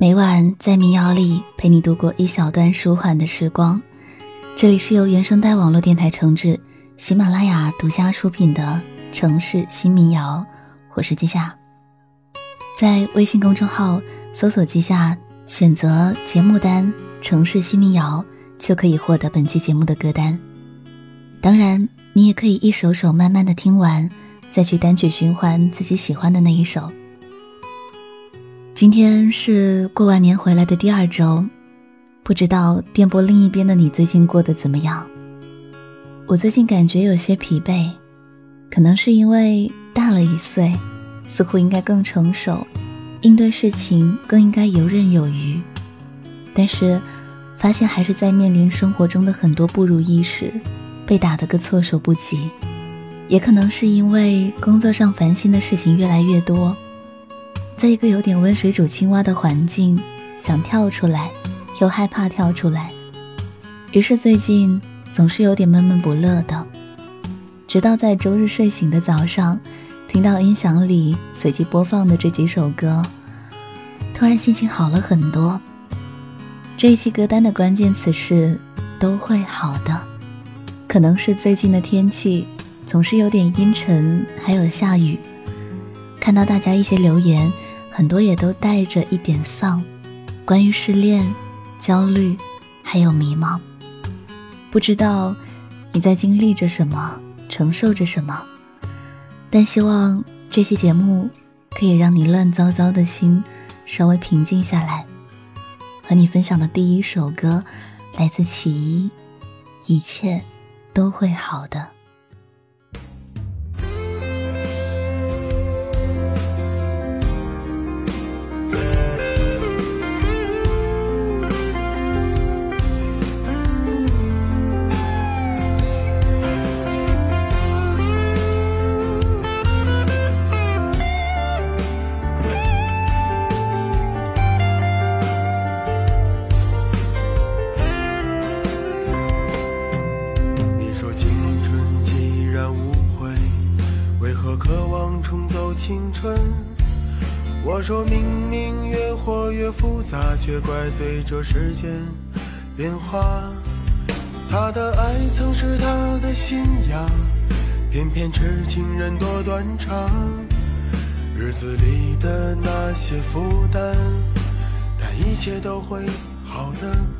每晚在民谣里陪你度过一小段舒缓的时光。这里是由原声带网络电台承制，喜马拉雅独家出品的城市新民谣。我是季夏，在微信公众号搜索“季夏”，选择节目单“城市新民谣”，就可以获得本期节目的歌单。当然，你也可以一首首慢慢的听完，再去单曲循环自己喜欢的那一首。今天是过完年回来的第二周，不知道电波另一边的你最近过得怎么样？我最近感觉有些疲惫，可能是因为大了一岁，似乎应该更成熟，应对事情更应该游刃有余。但是，发现还是在面临生活中的很多不如意时，被打得个措手不及。也可能是因为工作上烦心的事情越来越多。在一个有点温水煮青蛙的环境，想跳出来，又害怕跳出来，于是最近总是有点闷闷不乐的。直到在周日睡醒的早上，听到音响里随机播放的这几首歌，突然心情好了很多。这一期歌单的关键词是“都会好的”，可能是最近的天气总是有点阴沉，还有下雨。看到大家一些留言。很多也都带着一点丧，关于失恋、焦虑，还有迷茫。不知道你在经历着什么，承受着什么，但希望这期节目可以让你乱糟糟的心稍微平静下来。和你分享的第一首歌来自起一，一切都会好的。重走青春，我说明明越活越复杂，却怪罪这世间变化。他的爱曾是他的信仰，偏偏痴情人多断肠。日子里的那些负担，但一切都会好的。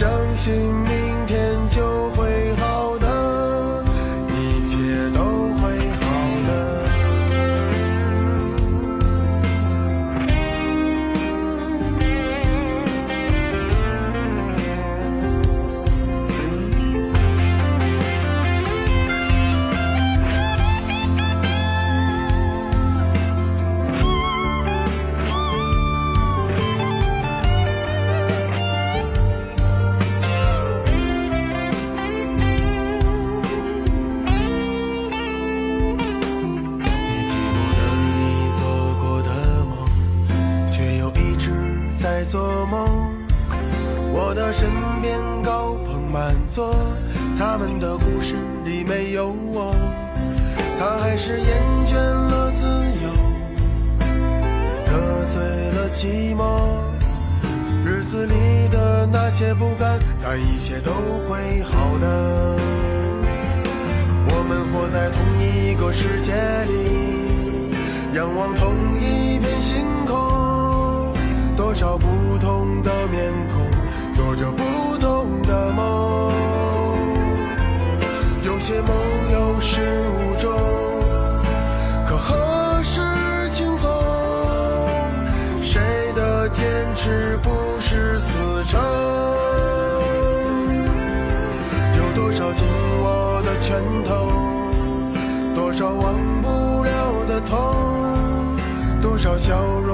相信你他还是厌倦了自由，得罪了寂寞。日子里的那些不甘，但一切都会好的。我们活在同一个世界里，仰望同一片星空，多少不同的面孔，做着不同的梦。有些梦少忘不了的痛，多少笑容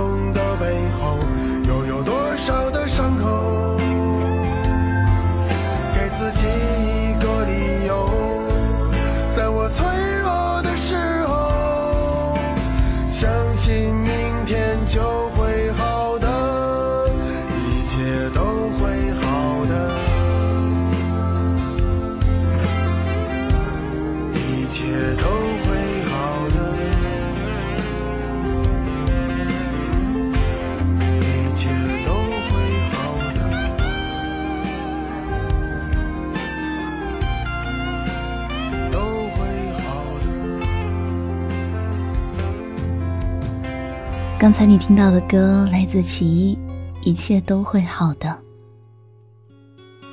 刚才你听到的歌来自其一，一切都会好的。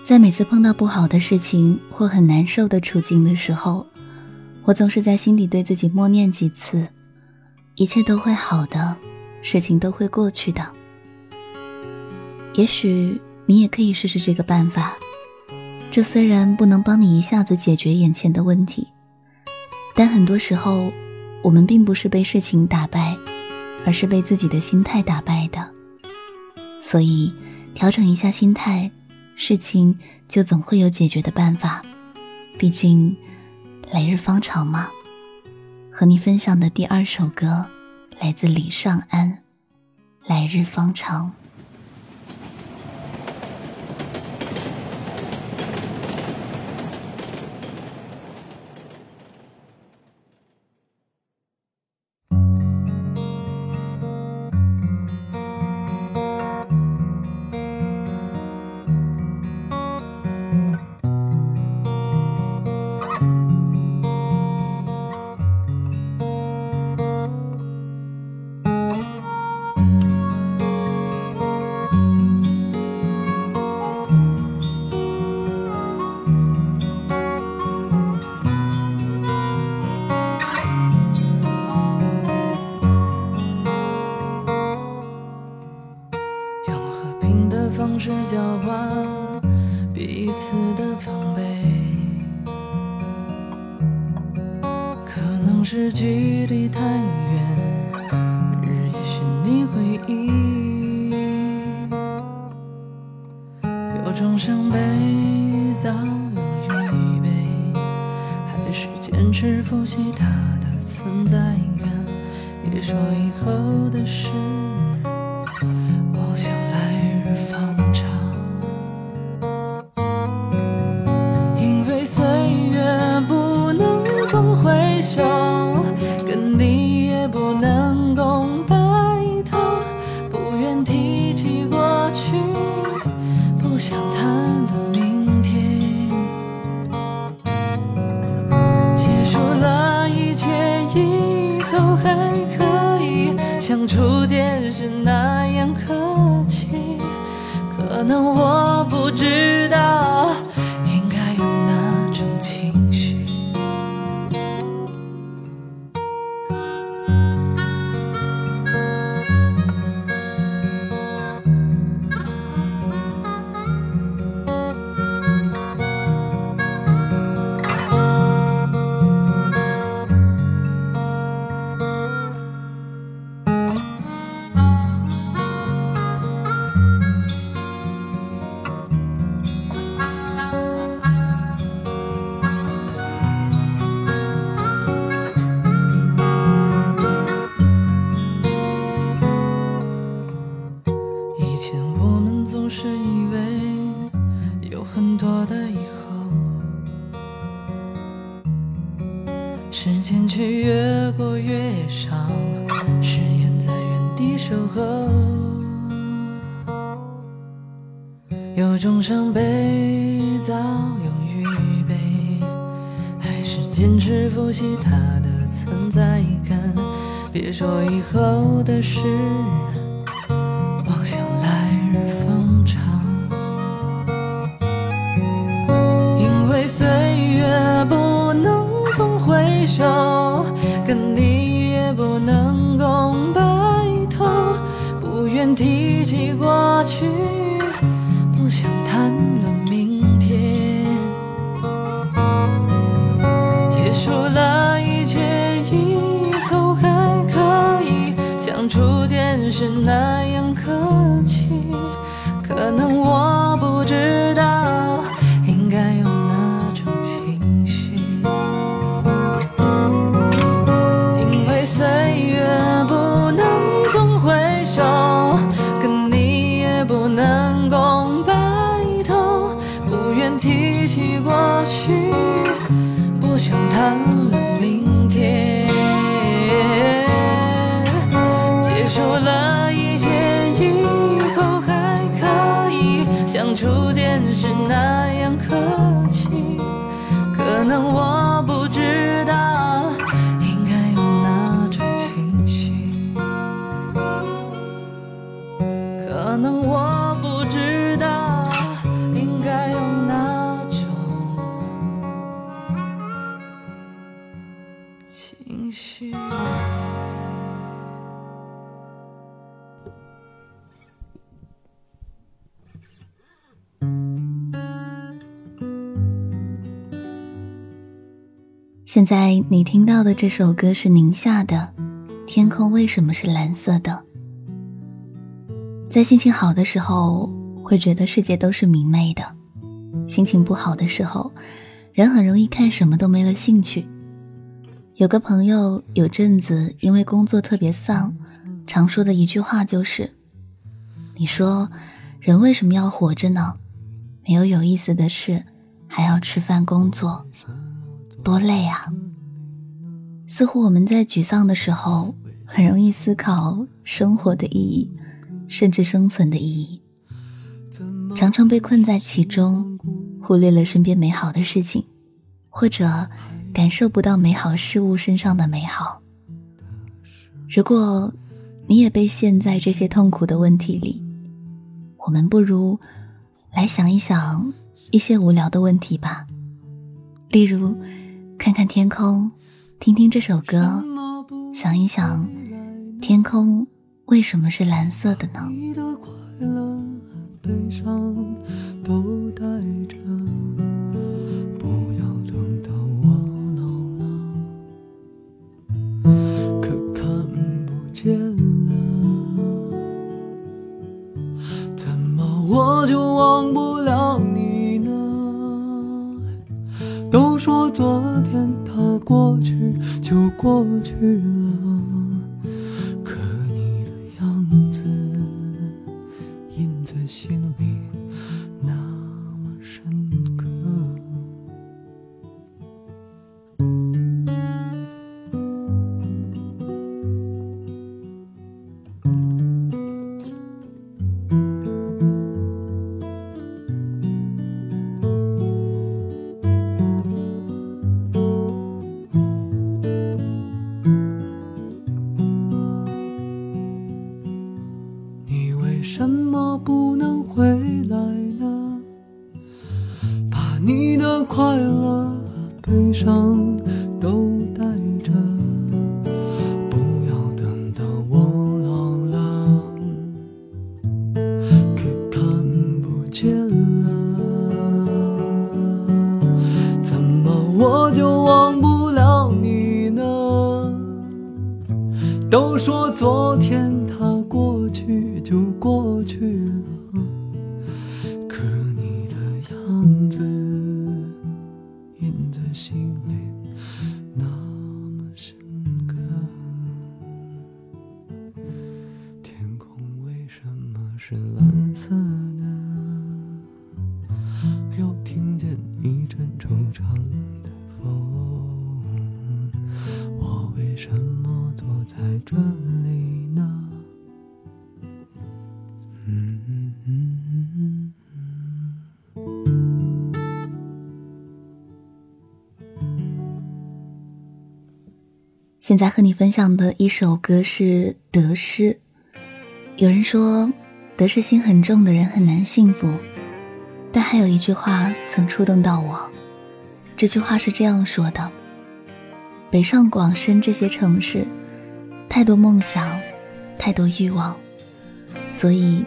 在每次碰到不好的事情或很难受的处境的时候，我总是在心底对自己默念几次：“一切都会好的，事情都会过去的。”也许你也可以试试这个办法。这虽然不能帮你一下子解决眼前的问题，但很多时候，我们并不是被事情打败，而是被自己的心态打败的。所以，调整一下心态，事情就总会有解决的办法。毕竟，来日方长嘛。和你分享的第二首歌，来自李尚安，《来日方长》。坚持复习它的存在感，别说以后的事。坚持复习它的存在感。别说以后的事，妄想来日方长。因为岁月不能总回首，跟你也不能共白头，不愿提起过去。见现在你听到的这首歌是宁夏的《天空为什么是蓝色的》。在心情好的时候，会觉得世界都是明媚的；心情不好的时候，人很容易看什么都没了兴趣。有个朋友有阵子因为工作特别丧，常说的一句话就是：“你说，人为什么要活着呢？没有有意思的事，还要吃饭工作。”多累啊！似乎我们在沮丧的时候，很容易思考生活的意义，甚至生存的意义，常常被困在其中，忽略了身边美好的事情，或者感受不到美好事物身上的美好。如果你也被陷在这些痛苦的问题里，我们不如来想一想一些无聊的问题吧，例如。看看天空，听听这首歌，想一想，天空为什么是蓝色的呢？你的快乐、悲伤都带着，说昨天它过去就过去了，都说昨天他现在和你分享的一首歌是《得失》。有人说，得失心很重的人很难幸福，但还有一句话曾触动到我。这句话是这样说的：北上广深这些城市，太多梦想，太多欲望，所以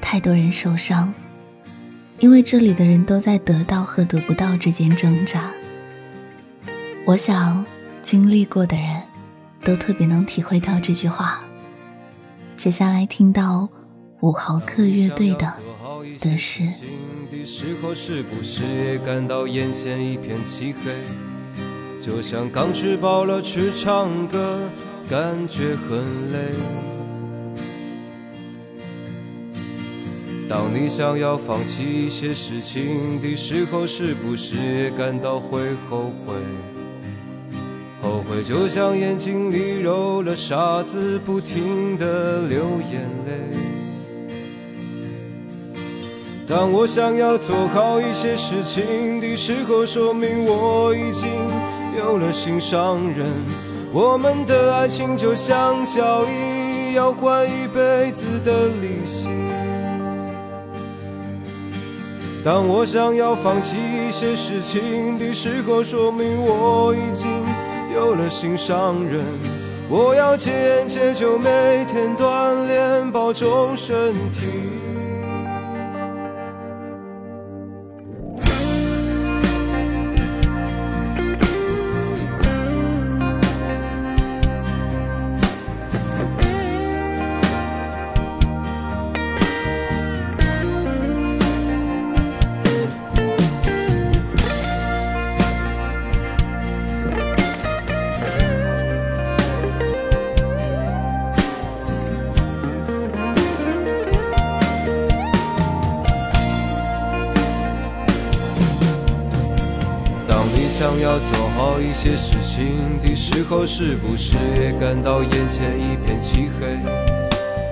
太多人受伤。因为这里的人都在得到和得不到之间挣扎。我想，经历过的人。都特别能体会到这句话。接下来听到五毫克乐队的《得失》。时候是不是也感到眼前一片漆黑？就像刚吃饱了去唱歌，感觉很累。当你想要放弃一些事情的时候，是不是也感到会后悔？后悔就像眼睛里揉了沙子，不停的流眼泪。当我想要做好一些事情的时候，说明我已经有了心上人。我们的爱情就像交易，要还一辈子的利息。当我想要放弃一些事情的时候，说明我已经。有了心上人，我要戒烟戒酒，每天锻炼，保重身体。做好一些事情的时候，是不是也感到眼前一片漆黑？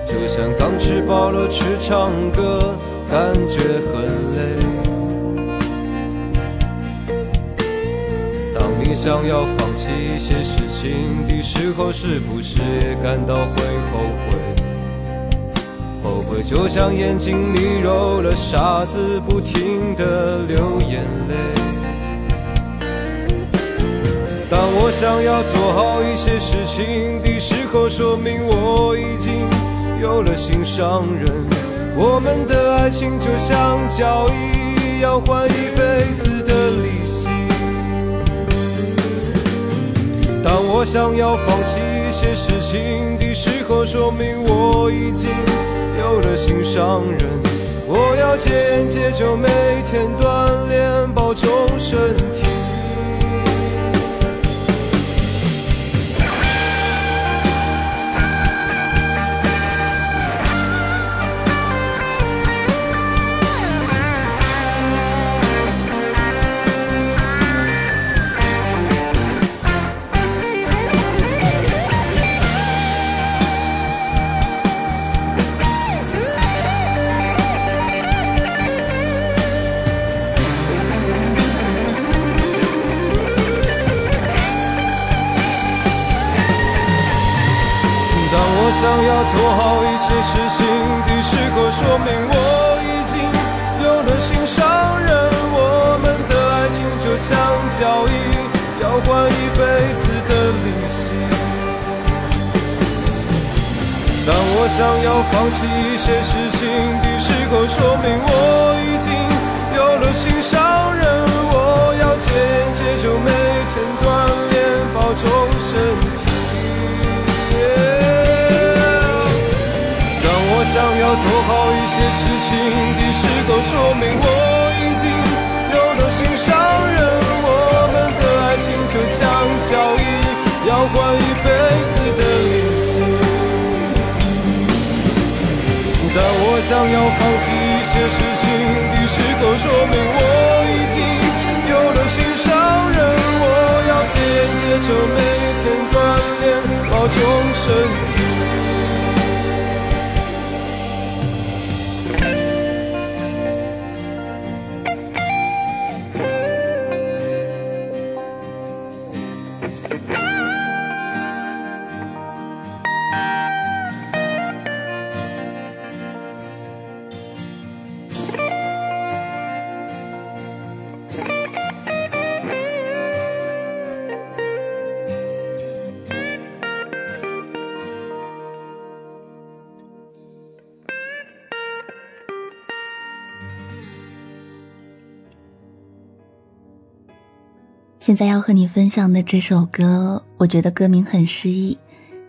就像刚吃饱了吃唱歌，感觉很累。当你想要放弃一些事情的时候，是不是也感到会后悔？后悔就像眼睛里揉了沙子，不停的流眼泪。想要做好一些事情的时候，说明我已经有了心上人。我们的爱情就像交易，要还一辈子的利息。当我想要放弃一些事情的时候，说明我已经有了心上人。我要戒烟戒酒，每天锻炼，保重身体。想要做好一些事情的时候，说明我已经有了心上人。我们的爱情就像交易，要还一辈子的利息。当我想要放弃一些事情的时候，说明我已经有了心上人。我要戒烟戒酒，每天锻炼，保重想要做好一些事情的时候，说明我已经有了心上人。我们的爱情就像交易，要换一辈子的利息。当我想要放弃一些事情的时候，说明我已经有了心上人。我要戒烟戒酒，每天锻炼，保重身体。现在要和你分享的这首歌，我觉得歌名很诗意，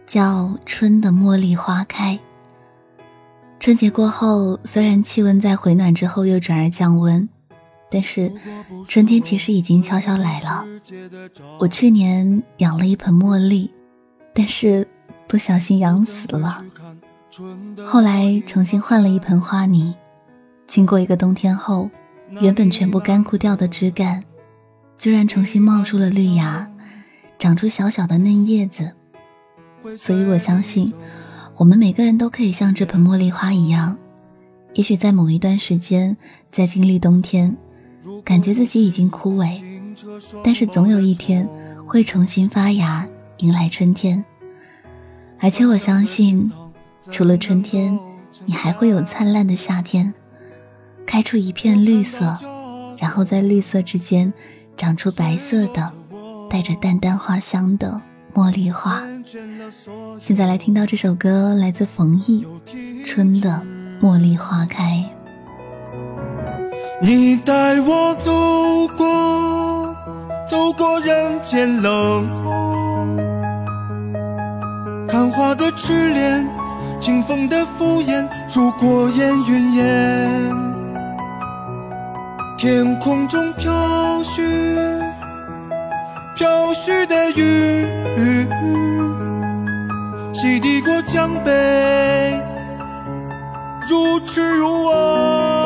叫《春的茉莉花开》。春节过后，虽然气温在回暖之后又转而降温，但是春天其实已经悄悄来了。我去年养了一盆茉莉，但是不小心养死了。后来重新换了一盆花泥，经过一个冬天后，原本全部干枯掉的枝干，居然重新冒出了绿芽，长出小小的嫩叶子。所以我相信。我们每个人都可以像这盆茉莉花一样，也许在某一段时间，在经历冬天，感觉自己已经枯萎，但是总有一天会重新发芽，迎来春天。而且我相信，除了春天，你还会有灿烂的夏天，开出一片绿色，然后在绿色之间长出白色的，带着淡淡花香的。茉莉花，现在来听到这首歌，来自冯毅，《春的茉莉花开》。你带我走过，走过人间冷漠，看花的痴恋，清风的敷衍，如过眼云烟，天空中飘絮。飘絮的雨，洗涤过江北，如痴如妄。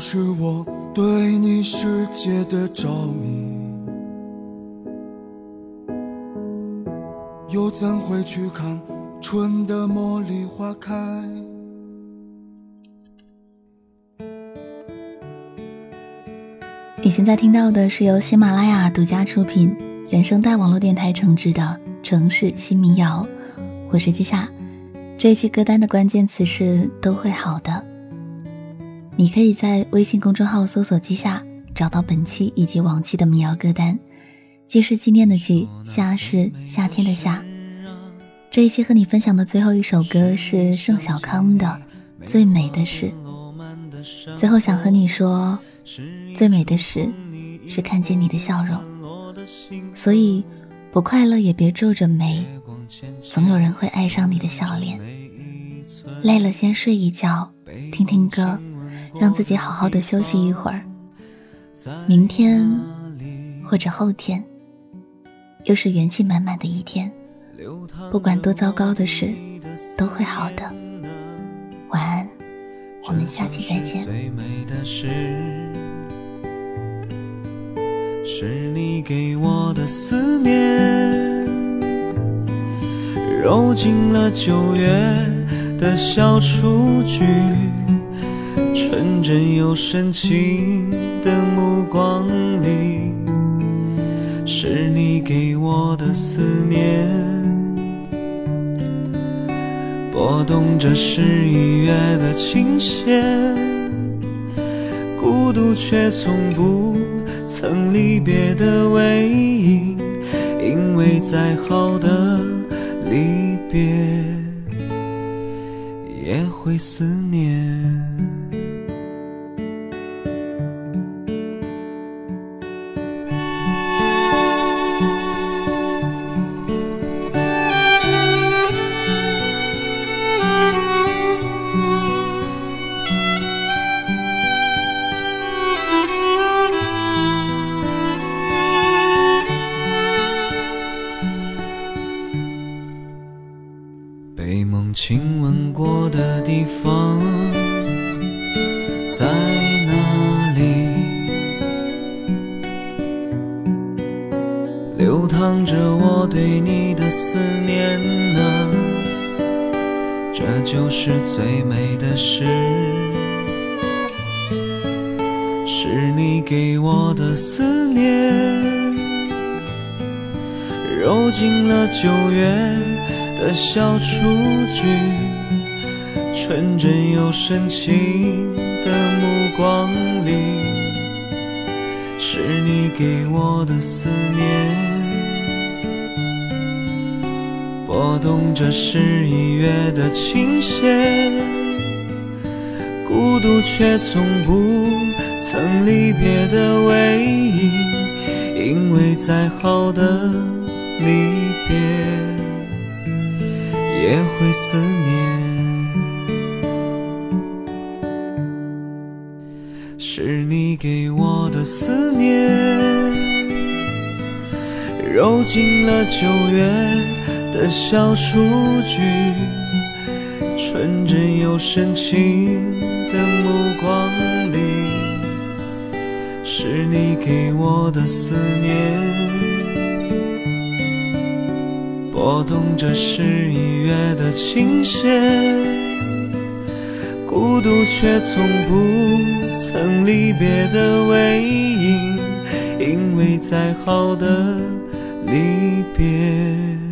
是我对你世界的着迷。又怎会去看春的茉莉花开？你现在听到的是由喜马拉雅独家出品、原声带网络电台承制的《城市新民谣》，我是季夏。这期歌单的关键词是“都会好的”。你可以在微信公众号搜索“季夏”，找到本期以及往期的民谣歌单。既是纪念的季，夏是夏天的夏。这一期和你分享的最后一首歌是盛小康的《最美的事》。最后想和你说，最美的事是看见你的笑容。所以不快乐也别皱着眉，总有人会爱上你的笑脸。累了先睡一觉，听听歌，让自己好好的休息一会儿。明天或者后天。又是元气满满的一天，不管多糟糕的事，都会好的。晚安，我们下期再见。是你给我的思念，揉进了九月的小雏菊，纯真又深情的目光里。是你给我的思念，拨动着十一月的琴弦，孤独却从不曾离别的尾音，因为再好的离别也会思念。就是最美的事，是你给我的思念，揉进了九月。的小雏菊，纯真又深情的目光里，是你给我的思念。拨动着十一月的琴弦，孤独却从不曾离别的唯一，因为再好的离别也会思念。是你给我的思念，揉进了九月。的小雏菊，纯真又深情的目光里，是你给我的思念，拨动着十一月的琴弦，孤独却从不曾离别的唯一，因为再好的离别。